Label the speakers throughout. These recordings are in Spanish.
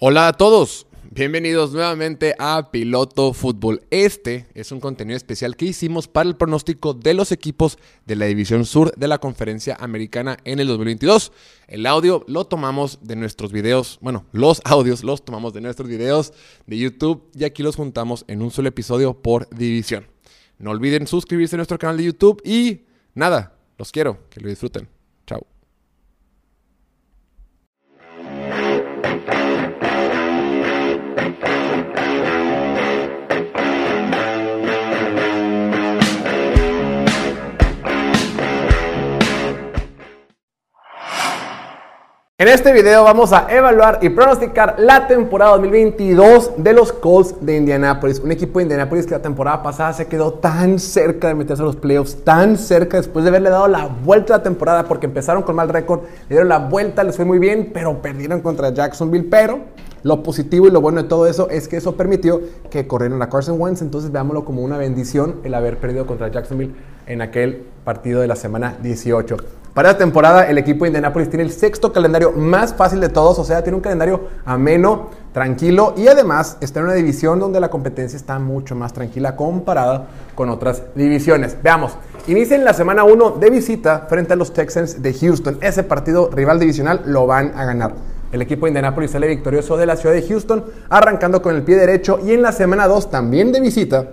Speaker 1: Hola a todos, bienvenidos nuevamente a Piloto Fútbol. Este es un contenido especial que hicimos para el pronóstico de los equipos de la División Sur de la Conferencia Americana en el 2022. El audio lo tomamos de nuestros videos, bueno, los audios los tomamos de nuestros videos de YouTube y aquí los juntamos en un solo episodio por división. No olviden suscribirse a nuestro canal de YouTube y nada, los quiero, que lo disfruten. En este video vamos a evaluar y pronosticar la temporada 2022 de los Colts de Indianapolis. Un equipo de Indianapolis que la temporada pasada se quedó tan cerca de meterse a los playoffs, tan cerca después de haberle dado la vuelta a la temporada porque empezaron con mal récord, le dieron la vuelta, les fue muy bien, pero perdieron contra Jacksonville. Pero lo positivo y lo bueno de todo eso es que eso permitió que corrieran a Carson Wentz. Entonces veámoslo como una bendición el haber perdido contra Jacksonville en aquel partido de la semana 18. Para la temporada, el equipo de Indianapolis tiene el sexto calendario más fácil de todos, o sea, tiene un calendario ameno, tranquilo y además está en una división donde la competencia está mucho más tranquila comparada con otras divisiones. Veamos, inicia en la semana 1 de visita frente a los Texans de Houston. Ese partido rival divisional lo van a ganar. El equipo de Indianapolis sale victorioso de la ciudad de Houston, arrancando con el pie derecho y en la semana 2 también de visita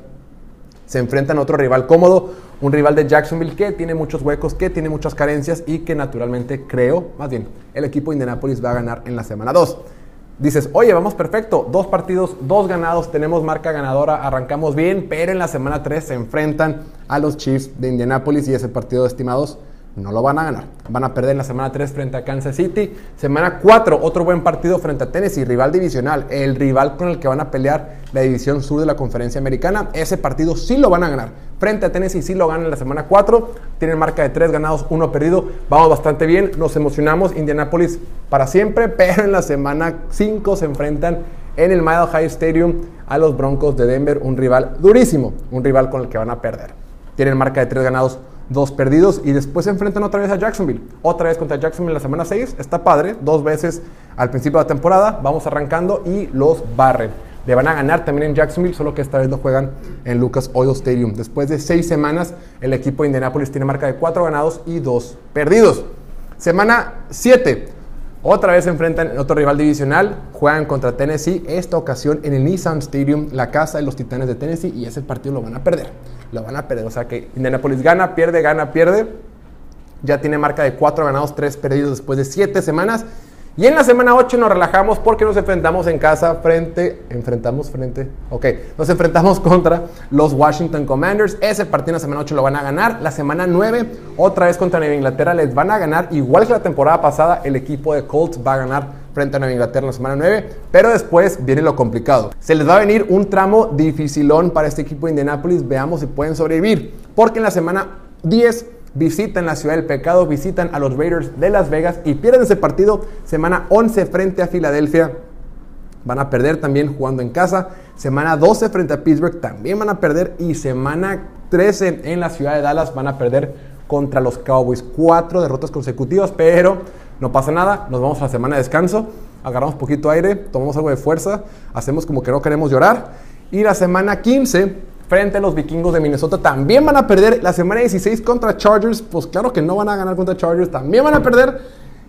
Speaker 1: se enfrentan a otro rival cómodo, un rival de Jacksonville que tiene muchos huecos, que tiene muchas carencias y que naturalmente creo, más bien, el equipo de Indianapolis va a ganar en la semana 2. Dices, oye, vamos perfecto, dos partidos, dos ganados, tenemos marca ganadora, arrancamos bien, pero en la semana 3 se enfrentan a los Chiefs de Indianapolis y ese partido estimados no lo van a ganar. Van a perder en la semana 3 frente a Kansas City. Semana 4, otro buen partido frente a Tennessee, rival divisional, el rival con el que van a pelear la división sur de la conferencia americana. Ese partido sí lo van a ganar. Frente a Tennessee sí lo ganan en la semana 4. Tienen marca de 3 ganados, 1 perdido. Vamos bastante bien, nos emocionamos. Indianapolis para siempre, pero en la semana 5 se enfrentan en el Mile High Stadium a los Broncos de Denver, un rival durísimo, un rival con el que van a perder. Tienen marca de 3 ganados, dos perdidos y después se enfrentan otra vez a Jacksonville. Otra vez contra Jacksonville la semana 6. Está padre, dos veces al principio de la temporada. Vamos arrancando y los barren. Le van a ganar también en Jacksonville, solo que esta vez lo juegan en Lucas Oil Stadium. Después de seis semanas, el equipo de Indianapolis tiene marca de cuatro ganados y dos perdidos. Semana 7. Otra vez se enfrentan en otro rival divisional, juegan contra Tennessee, esta ocasión en el Nissan Stadium, la casa de los Titanes de Tennessee, y ese partido lo van a perder. Lo van a perder, o sea que Indianapolis gana, pierde, gana, pierde. Ya tiene marca de 4 ganados, 3 perdidos después de 7 semanas. Y en la semana 8 nos relajamos porque nos enfrentamos en casa frente, enfrentamos frente, ok, nos enfrentamos contra los Washington Commanders. Ese partido en la semana 8 lo van a ganar. La semana 9, otra vez contra Nueva Inglaterra, les van a ganar. Igual que la temporada pasada, el equipo de Colts va a ganar frente a Nueva Inglaterra en la semana 9. Pero después viene lo complicado. Se les va a venir un tramo dificilón para este equipo de Indianapolis. Veamos si pueden sobrevivir. Porque en la semana 10 visitan la ciudad del pecado, visitan a los Raiders de Las Vegas y pierden ese partido semana 11 frente a Filadelfia. Van a perder también jugando en casa. Semana 12 frente a Pittsburgh también van a perder. Y semana 13 en la ciudad de Dallas van a perder contra los Cowboys. Cuatro derrotas consecutivas, pero no pasa nada. Nos vamos a la semana de descanso. Agarramos poquito aire, tomamos algo de fuerza, hacemos como que no queremos llorar. Y la semana 15 frente a los vikingos de Minnesota. También van a perder la semana 16 contra Chargers. Pues claro que no van a ganar contra Chargers. También van a perder.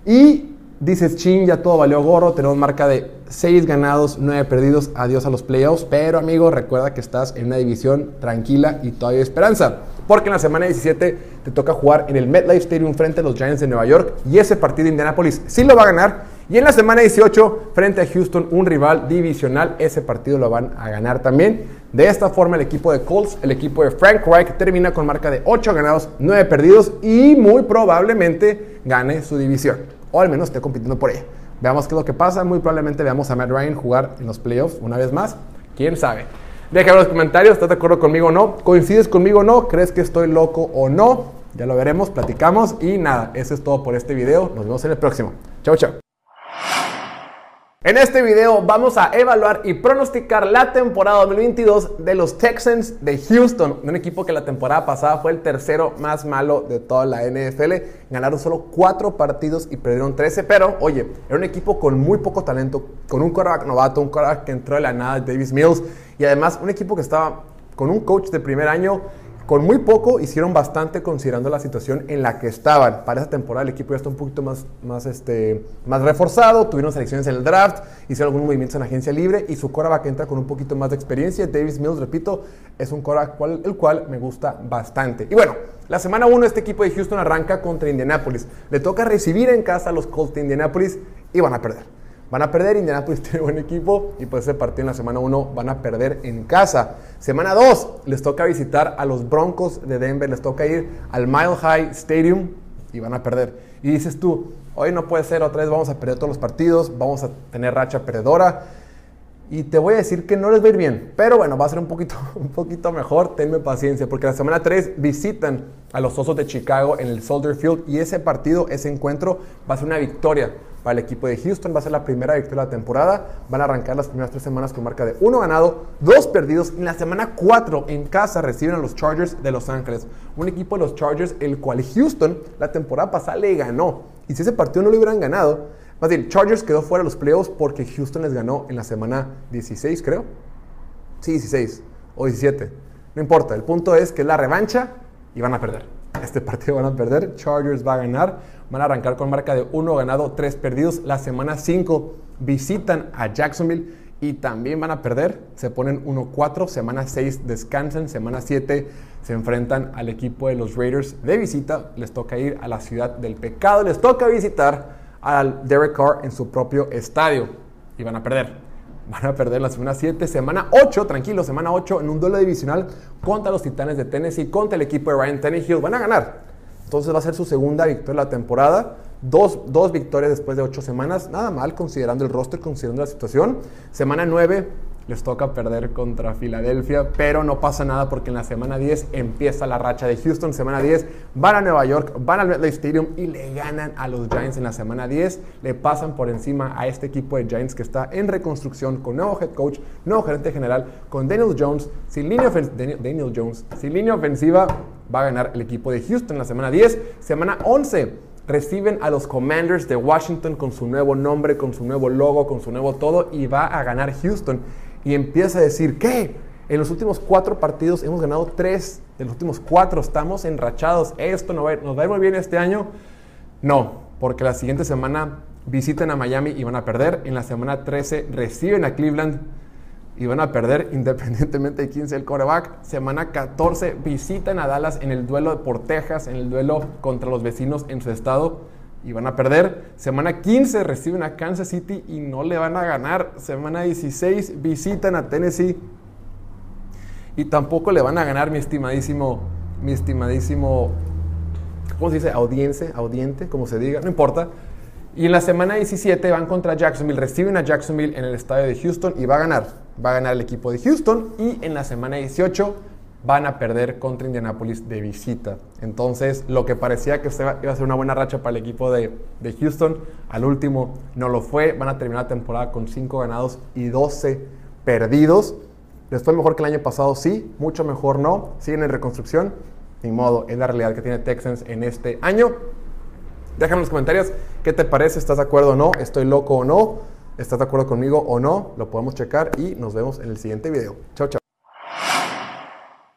Speaker 1: Y dices, ching, ya todo valió gorro. Tenemos marca de 6 ganados, 9 perdidos. Adiós a los playoffs. Pero amigo, recuerda que estás en una división tranquila y todavía hay esperanza. Porque en la semana 17 te toca jugar en el MetLife Stadium frente a los Giants de Nueva York. Y ese partido de Indianapolis sí lo va a ganar. Y en la semana 18, frente a Houston, un rival divisional, ese partido lo van a ganar también. De esta forma, el equipo de Colts, el equipo de Frank Reich, termina con marca de 8 ganados, 9 perdidos y muy probablemente gane su división. O al menos esté compitiendo por ella. Veamos qué es lo que pasa. Muy probablemente veamos a Matt Ryan jugar en los playoffs una vez más. ¿Quién sabe? Déjame en los comentarios, ¿estás de acuerdo conmigo o no? ¿Coincides conmigo o no? ¿Crees que estoy loco o no? Ya lo veremos, platicamos y nada, eso es todo por este video. Nos vemos en el próximo. Chao, chao. En este video vamos a evaluar y pronosticar la temporada 2022 de los Texans de Houston, un equipo que la temporada pasada fue el tercero más malo de toda la NFL. Ganaron solo cuatro partidos y perdieron 13, pero oye, era un equipo con muy poco talento, con un quarterback novato, un quarterback que entró de la nada, Davis Mills, y además un equipo que estaba con un coach de primer año con muy poco hicieron bastante considerando la situación en la que estaban. Para esa temporada el equipo ya está un poquito más, más, este, más reforzado, tuvieron selecciones en el draft, hicieron algunos movimientos en agencia libre y su que entra con un poquito más de experiencia. Davis Mills, repito, es un coreback el cual me gusta bastante. Y bueno, la semana 1 este equipo de Houston arranca contra Indianapolis. Le toca recibir en casa a los Colts de Indianapolis y van a perder. Van a perder, Indianapolis tiene buen equipo y pues ese partido en la semana 1 van a perder en casa. Semana 2 les toca visitar a los Broncos de Denver, les toca ir al Mile High Stadium y van a perder. Y dices tú, hoy no puede ser, otra vez vamos a perder todos los partidos, vamos a tener racha perdedora. Y te voy a decir que no les va a ir bien, pero bueno, va a ser un poquito, un poquito mejor, tenme paciencia, porque la semana 3 visitan a los Osos de Chicago en el Soldier Field y ese partido, ese encuentro va a ser una victoria para el equipo de Houston. Va a ser la primera victoria de la temporada. Van a arrancar las primeras tres semanas con marca de uno ganado, dos perdidos. En la semana 4 en casa reciben a los Chargers de Los Ángeles. Un equipo de los Chargers el cual Houston la temporada pasada le ganó. Y si ese partido no lo hubieran ganado, más bien, Chargers quedó fuera de los playoffs porque Houston les ganó en la semana 16, creo. Sí, 16 o 17. No importa, el punto es que es la revancha y van a perder. Este partido van a perder. Chargers va a ganar. Van a arrancar con marca de 1 ganado, 3 perdidos. La semana 5 visitan a Jacksonville y también van a perder. Se ponen 1-4. Semana 6 descansan. Semana 7 se enfrentan al equipo de los Raiders de visita. Les toca ir a la ciudad del pecado. Les toca visitar al Derek Carr en su propio estadio y van a perder. Van a perder la semana 7, semana 8, tranquilo, semana 8 en un duelo divisional contra los Titanes de Tennessee, contra el equipo de Ryan Tannehill. Van a ganar. Entonces va a ser su segunda victoria de la temporada. Dos, dos, victorias después de ocho semanas. Nada mal considerando el roster, considerando la situación. Semana 9 les toca perder contra Filadelfia, pero no pasa nada porque en la semana 10 empieza la racha de Houston. Semana 10 van a Nueva York, van al MetLife Stadium y le ganan a los Giants en la semana 10. Le pasan por encima a este equipo de Giants que está en reconstrucción con nuevo head coach, nuevo gerente general, con Daniel Jones, sin línea, Daniel Jones, sin línea ofensiva. Va a ganar el equipo de Houston en la semana 10. Semana 11 reciben a los Commanders de Washington con su nuevo nombre, con su nuevo logo, con su nuevo todo y va a ganar Houston y empieza a decir, ¿qué? En los últimos cuatro partidos hemos ganado tres, de los últimos cuatro estamos enrachados, esto no va, nos va a ir muy bien este año. No, porque la siguiente semana visitan a Miami y van a perder. En la semana 13 reciben a Cleveland y van a perder independientemente de quién sea el coreback. Semana 14 visitan a Dallas en el duelo por Texas, en el duelo contra los vecinos en su estado y van a perder. Semana 15 reciben a Kansas City y no le van a ganar. Semana 16 visitan a Tennessee y tampoco le van a ganar mi estimadísimo, mi estimadísimo, ¿cómo se dice? Audiencia, audiente, como se diga, no importa. Y en la semana 17 van contra Jacksonville, reciben a Jacksonville en el estadio de Houston y va a ganar. Va a ganar el equipo de Houston y en la semana 18 van a perder contra Indianapolis de visita. Entonces, lo que parecía que iba a ser una buena racha para el equipo de, Houston, al último no lo fue. Van a terminar la temporada con 5 ganados y 12 perdidos. ¿Les fue mejor que el año pasado? Sí, mucho mejor no. Siguen en reconstrucción. Ni modo, es la realidad que tiene Texans en este año. Déjame en los comentarios qué te parece, ¿estás de acuerdo o no? ¿Estoy loco o no? ¿Estás de acuerdo conmigo o no? Lo podemos checar y nos vemos en el siguiente video. Chao, chao.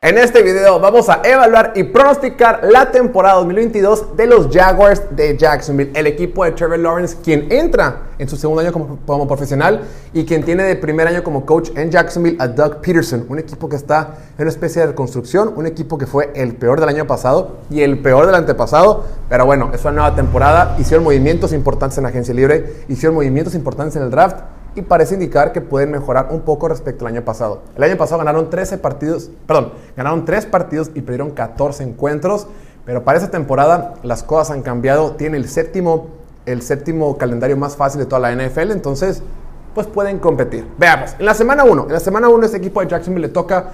Speaker 1: En este video vamos a evaluar y pronosticar la temporada 2022 de los Jaguars de Jacksonville, el equipo de Trevor Lawrence, quien entra en su segundo año como, profesional y quien tiene de primer año como coach en Jacksonville a Doug Peterson, un equipo que está en una especie de reconstrucción, un equipo que fue el peor del año pasado y el peor del antepasado, pero bueno, es una nueva temporada, hicieron movimientos importantes en la agencia libre, hicieron movimientos importantes en el draft y parece indicar que pueden mejorar un poco respecto al año pasado. El año pasado ganaron 13 partidos, perdón, ganaron 3 partidos y perdieron 14 encuentros, pero para esta temporada las cosas han cambiado, tiene el séptimo, el séptimo calendario más fácil de toda la NFL, entonces pues pueden competir. Veamos, en la semana 1, en la semana 1 este equipo de Jacksonville le toca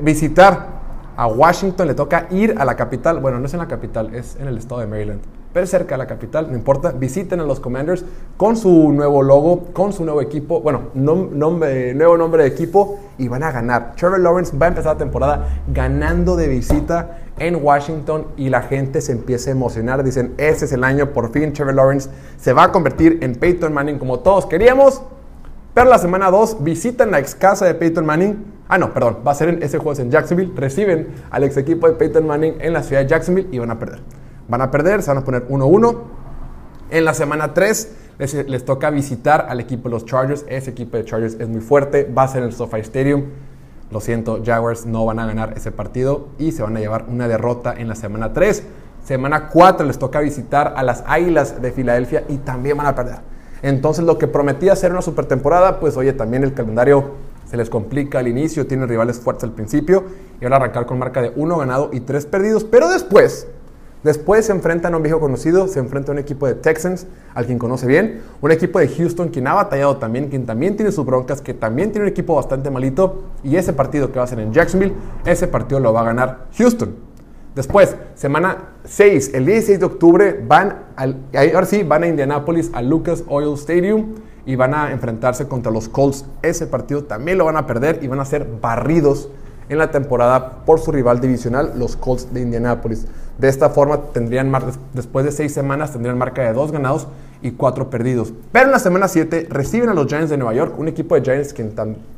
Speaker 1: visitar a Washington, le toca ir a la capital, bueno, no es en la capital, es en el estado de Maryland. Pero cerca de la capital, no importa. Visiten a los Commanders con su nuevo logo, con su nuevo equipo, bueno, nombre, nuevo nombre de equipo y van a ganar. Trevor Lawrence va a empezar la temporada ganando de visita en Washington y la gente se empieza a emocionar. Dicen, ese es el año, por fin Trevor Lawrence se va a convertir en Peyton Manning como todos queríamos. Pero la semana 2 visitan la ex casa de Peyton Manning. Ah, no, perdón, va a ser en ese juego en Jacksonville. Reciben al ex equipo de Peyton Manning en la ciudad de Jacksonville y van a perder. Van a perder, se van a poner 1-1. En la semana 3 les, les, toca visitar al equipo de los Chargers. Ese equipo de Chargers es muy fuerte. Va a ser en el SoFi Stadium. Lo siento, Jaguars no van a ganar ese partido y se van a llevar una derrota en la semana 3. Semana 4 les toca visitar a las Águilas de Filadelfia y también van a perder. Entonces lo que prometía ser una super temporada, pues oye, también el calendario se les complica al inicio, tienen rivales fuertes al principio y van a arrancar con marca de 1 ganado y 3 perdidos, pero después Después se enfrentan a un viejo conocido, se enfrenta a un equipo de Texans, al quien conoce bien, un equipo de Houston, quien ha batallado también, quien también tiene sus broncas, que también tiene un equipo bastante malito, y ese partido que va a ser en Jacksonville, ese partido lo va a ganar Houston. Después, semana 6, el 16 de octubre, van al, ahora sí, van a Indianapolis, a Lucas Oil Stadium, y van a enfrentarse contra los Colts. Ese partido también lo van a perder y van a ser barridos en la temporada por su rival divisional, los Colts de Indianapolis. De esta forma, tendrían después de seis semanas, tendrían marca de dos ganados y cuatro perdidos. Pero en la semana 7 reciben a los Giants de Nueva York, un equipo de Giants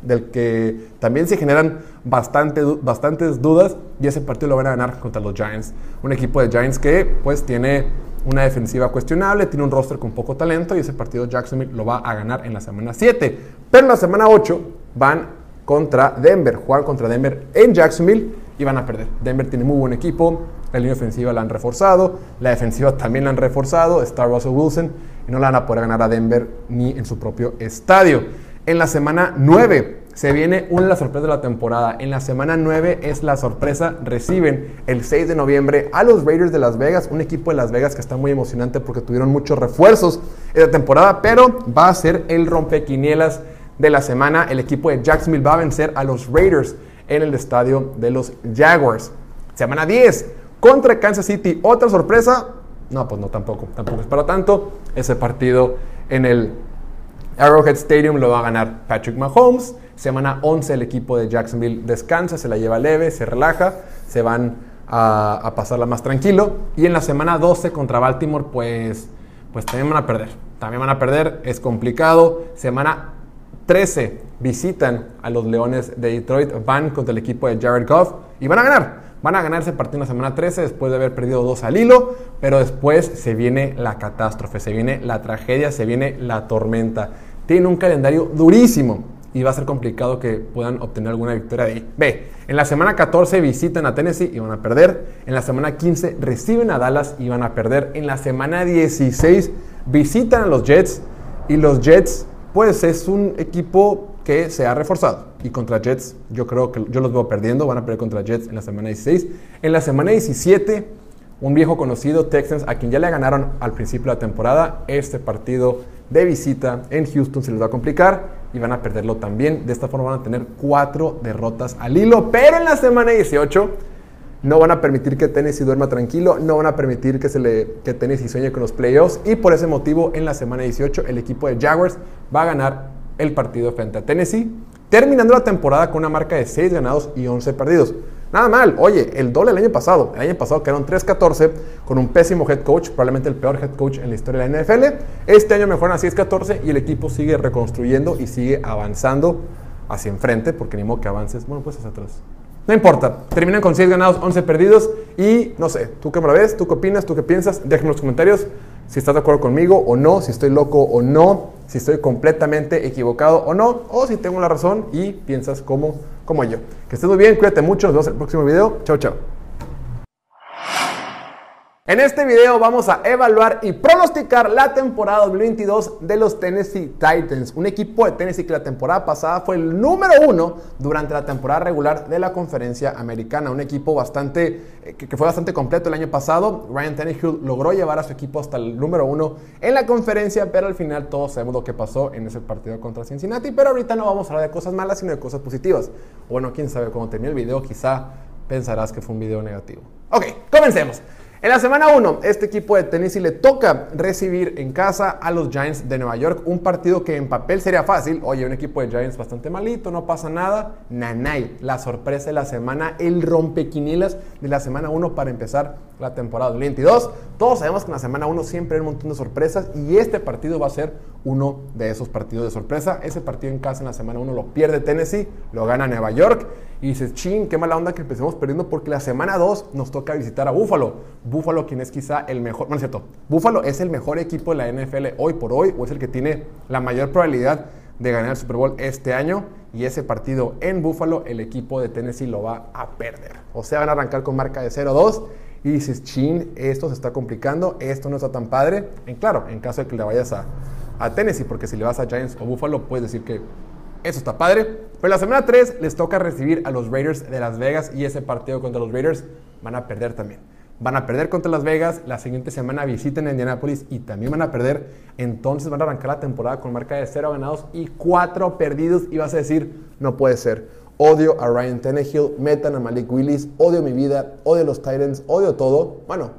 Speaker 1: del que también se generan bastante, bastantes dudas y ese partido lo van a ganar contra los Giants. Un equipo de Giants que pues tiene una defensiva cuestionable, tiene un roster con poco talento y ese partido Jacksonville lo va a ganar en la semana 7. Pero en la semana 8 van contra Denver, jugar contra Denver en Jacksonville y van a perder. Denver tiene muy buen equipo, la línea ofensiva la han reforzado, la defensiva también la han reforzado, está Russell Wilson y no la van a poder ganar a Denver ni en su propio estadio. En la semana 9 se viene una de las sorpresas de la temporada. En la semana 9 es la sorpresa. Reciben el 6 de noviembre a los Raiders de Las Vegas, un equipo de Las Vegas que está muy emocionante porque tuvieron muchos refuerzos en la temporada, pero va a ser el rompequinielas de la semana. El equipo de Jacksonville va a vencer a los Raiders en el estadio de los Jaguars. Semana 10 contra Kansas City. Otra sorpresa. No, pues no, tampoco. Tampoco es para tanto. Ese partido en el Arrowhead Stadium lo va a ganar Patrick Mahomes. Semana 11 el equipo de Jacksonville descansa, se la lleva leve, se relaja, se van a, a, pasarla más tranquilo. Y en la semana 12 contra Baltimore, pues, pues también van a perder. También van a perder, es complicado. Semana 13 visitan a los Leones de Detroit, van contra el equipo de Jared Goff y van a ganar. Van a ganar ese partido en la semana 13 después de haber perdido dos al hilo, pero después se viene la catástrofe, se viene la tragedia, se viene la tormenta. Tienen un calendario durísimo y va a ser complicado que puedan obtener alguna victoria de ahí. Ve, en la semana 14 visitan a Tennessee y van a perder. En la semana 15 reciben a Dallas y van a perder. En la semana 16 visitan a los Jets y los Jets pues es un equipo que se ha reforzado. Y contra Jets, yo creo que yo los veo perdiendo. Van a perder contra Jets en la semana 16. En la semana 17, un viejo conocido, Texans, a quien ya le ganaron al principio de la temporada, este partido de visita en Houston se les va a complicar y van a perderlo también. De esta forma van a tener cuatro derrotas al hilo. Pero en la semana 18 no van a permitir que Tennessee duerma tranquilo, no van a permitir que, se le, que Tennessee sueñe con los playoffs y por ese motivo en la semana 18 el equipo de Jaguars va a ganar el partido frente a Tennessee, terminando la temporada con una marca de 6 ganados y 11 perdidos. Nada mal, oye, el doble del año pasado, el año pasado quedaron 3-14 con un pésimo head coach, probablemente el peor head coach en la historia de la NFL. Este año mejoran a 6-14 y el equipo sigue reconstruyendo y sigue avanzando hacia enfrente, porque ni modo que avances, bueno, pues hacia atrás. No importa, terminan con 6 ganados, 11 perdidos y no sé, ¿tú qué me lo ves? ¿Tú qué opinas? ¿Tú qué piensas? Déjenme en los comentarios si estás de acuerdo conmigo o no, si estoy loco o no, si estoy completamente equivocado o no, o si tengo la razón y piensas como, como yo. Que estés muy bien, cuídate mucho, nos vemos en el próximo video. Chao, chao. En este video vamos a evaluar y pronosticar la temporada 2022 de los Tennessee Titans, un equipo de Tennessee que la temporada pasada fue el número uno durante la temporada regular de la conferencia americana, un equipo bastante eh, que fue bastante completo el año pasado. Ryan Tannehill logró llevar a su equipo hasta el número uno en la conferencia, pero al final todos sabemos lo que pasó en ese partido contra Cincinnati. Pero ahorita no vamos a hablar de cosas malas, sino de cosas positivas. Bueno, quién sabe, cuando termine el video quizá pensarás que fue un video negativo. Ok, comencemos. En la semana 1, este equipo de Tennessee le toca recibir en casa a los Giants de Nueva York, un partido que en papel sería fácil. Oye, un equipo de Giants bastante malito, no pasa nada. Nanay, la sorpresa de la semana, el rompequinilas de la semana 1 para empezar la temporada 2022. Todos sabemos que en la semana 1 siempre hay un montón de sorpresas y este partido va a ser uno de esos partidos de sorpresa. Ese partido en casa en la semana 1 lo pierde Tennessee, lo gana Nueva York y dices, ching, qué mala onda que empecemos perdiendo porque la semana 2 nos toca visitar a Buffalo. Buffalo, quien es quizá el mejor, bueno, es cierto, Buffalo es el mejor equipo de la NFL hoy por hoy o es el que tiene la mayor probabilidad de ganar el Super Bowl este año y ese partido en Buffalo el equipo de Tennessee lo va a perder. O sea, van a arrancar con marca de 0-2 y dices, chin, esto se está complicando, esto no está tan padre. En claro, en caso de que le vayas a, a Tennessee, porque si le vas a Giants o Buffalo, puedes decir que eso está padre. Pero la semana 3 les toca recibir a los Raiders de Las Vegas y ese partido contra los Raiders van a perder también. Van a perder contra Las Vegas, la siguiente semana visiten a Indianapolis y también van a perder. Entonces van a arrancar la temporada con marca de 0 ganados y 4 perdidos y vas a decir, no puede ser. Odio a Ryan Tannehill, metan a Malik Willis, odio mi vida, odio los Titans, odio todo. Bueno,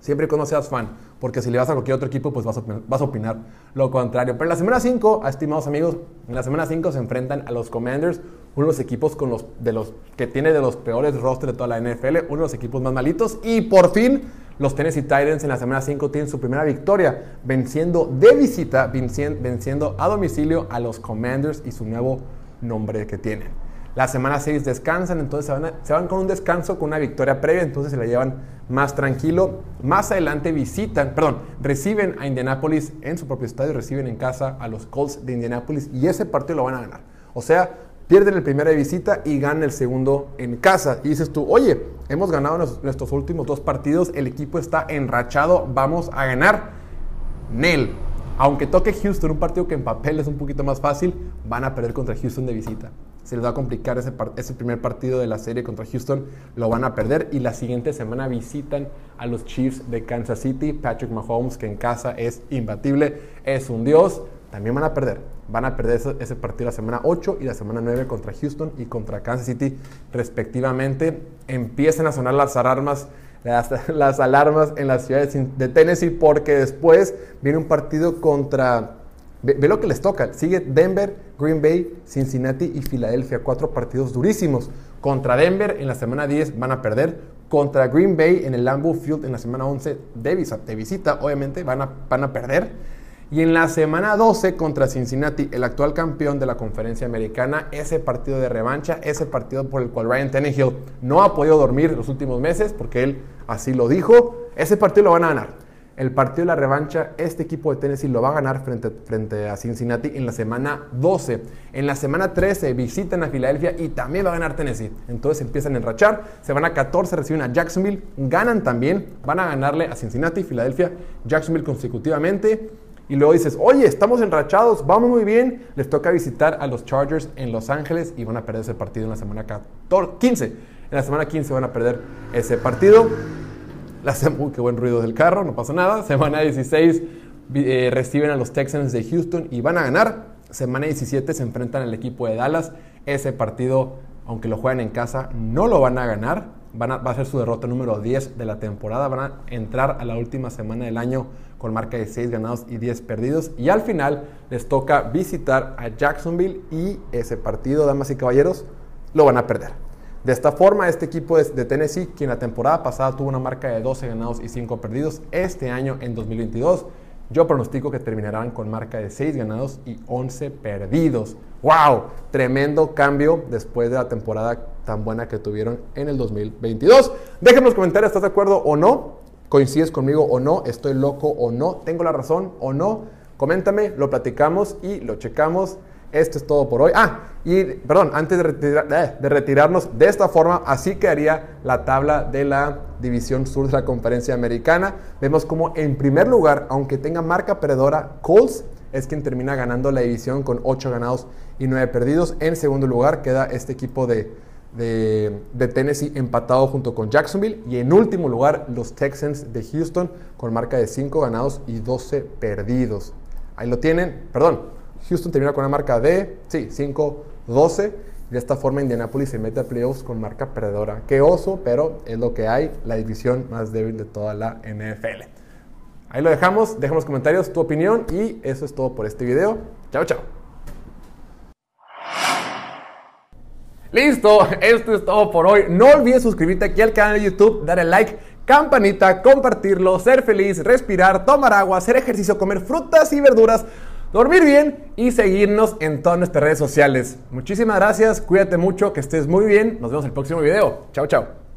Speaker 1: siempre cuando seas fan, porque si le vas a cualquier otro equipo, pues vas a, opinar lo contrario. Pero en la semana 5, estimados amigos, en la semana 5 se enfrentan a los Commanders, uno de los equipos con los, de los, que tiene de los peores rosters de toda la NFL, uno de los equipos más malitos, y por fin los Tennessee Titans en la semana 5 tienen su primera victoria, venciendo de visita, venciendo a domicilio a los Commanders y su nuevo nombre que tienen. La semana 6 descansan, entonces se van, se van, con un descanso, con una victoria previa, entonces se la llevan más tranquilo. Más adelante visitan, perdón, reciben a Indianapolis en su propio estadio, reciben en casa a los Colts de Indianapolis y ese partido lo van a ganar. O sea, pierden el primero de visita y ganan el segundo en casa. Y dices tú, oye, hemos ganado nuestros últimos dos partidos, el equipo está enrachado, vamos a ganar. Nel, aunque toque Houston, un partido que en papel es un poquito más fácil, van a perder contra Houston de visita. Se les va a complicar ese, ese, primer partido de la serie contra Houston, lo van a perder y la siguiente semana visitan a los Chiefs de Kansas City. Patrick Mahomes, que en casa es imbatible, es un dios, también van a perder. Van a perder ese, partido la semana 8 y la semana 9 contra Houston y contra Kansas City respectivamente. Empiezan a sonar las alarmas las, las, alarmas en las ciudades de Tennessee porque después viene un partido contra... Ve, lo que les toca. Sigue Denver, Green Bay, Cincinnati y Filadelfia. Cuatro partidos durísimos. Contra Denver en la semana 10 van a perder. Contra Green Bay en el Lambeau Field en la semana 11 de visita, de visita obviamente van a, van a perder. Y en la semana 12 contra Cincinnati, el actual campeón de la conferencia americana, ese partido de revancha, ese partido por el cual Ryan Tannehill no ha podido dormir los últimos meses, porque él así lo dijo, ese partido lo van a ganar. El partido de la revancha, este equipo de Tennessee lo va a ganar frente, frente a Cincinnati en la semana 12. En la semana 13 visitan a Filadelfia y también va a ganar Tennessee. Entonces empiezan a enrachar, se van a 14, reciben a Jacksonville, ganan también, van a ganarle a Cincinnati, Filadelfia, Jacksonville consecutivamente. Y luego dices, oye, estamos enrachados, vamos muy bien. Les toca visitar a los Chargers en Los Ángeles y van a perder ese partido en la semana 14, 15. En la semana 15 van a perder ese partido. La uh, qué buen ruido del carro, no pasa nada. Semana 16 eh, reciben a los Texans de Houston y van a ganar. Semana 17 se enfrentan al equipo de Dallas. Ese partido, aunque lo jueguen en casa, no lo van a ganar. Van a, va a ser su derrota número 10 de la temporada. Van a entrar a la última semana del año con marca de 6 ganados y 10 perdidos. Y al final les toca visitar a Jacksonville y ese partido, damas y caballeros, lo van a perder. De esta forma, este equipo de Tennessee, quien la temporada pasada tuvo una marca de 12 ganados y 5 perdidos, este año en 2022, yo pronostico que terminarán con marca de 6 ganados y 11 perdidos. ¡Wow! Tremendo cambio después de la temporada tan buena que tuvieron en el 2022. Déjenme en los comentarios, ¿estás de acuerdo o no? ¿Coincides conmigo o no? ¿Estoy loco o no? ¿Tengo la razón o no? Coméntame, lo platicamos y lo checamos. Esto es todo por hoy. Ah, y perdón, antes eh, de, retirarnos de esta forma, así quedaría la tabla de la división sur de la conferencia americana. Vemos como en primer lugar, aunque tenga marca perdedora, Colts es quien termina ganando la división con 8 ganados y 9 perdidos. En segundo lugar queda este equipo de, de, de, Tennessee empatado junto con Jacksonville. Y en último lugar, los Texans de Houston con marca de 5 ganados y 12 perdidos. Ahí lo tienen, perdón, Houston termina con una marca de, sí, 5-12 De esta forma Indianapolis se mete a playoffs con marca perdedora. Qué oso, pero es lo que hay, la división más débil de toda la NFL. Ahí lo dejamos, dejamos comentarios, tu opinión y eso es todo por este video. Chao, chao. Listo, esto es todo por hoy. No olvides suscribirte aquí al canal de YouTube, darle like, campanita, compartirlo, ser feliz, respirar, tomar agua, hacer ejercicio, comer frutas y verduras, dormir bien y seguirnos en todas nuestras redes sociales. Muchísimas gracias, cuídate mucho, que estés muy bien. Nos vemos en el próximo video. Chao, chao.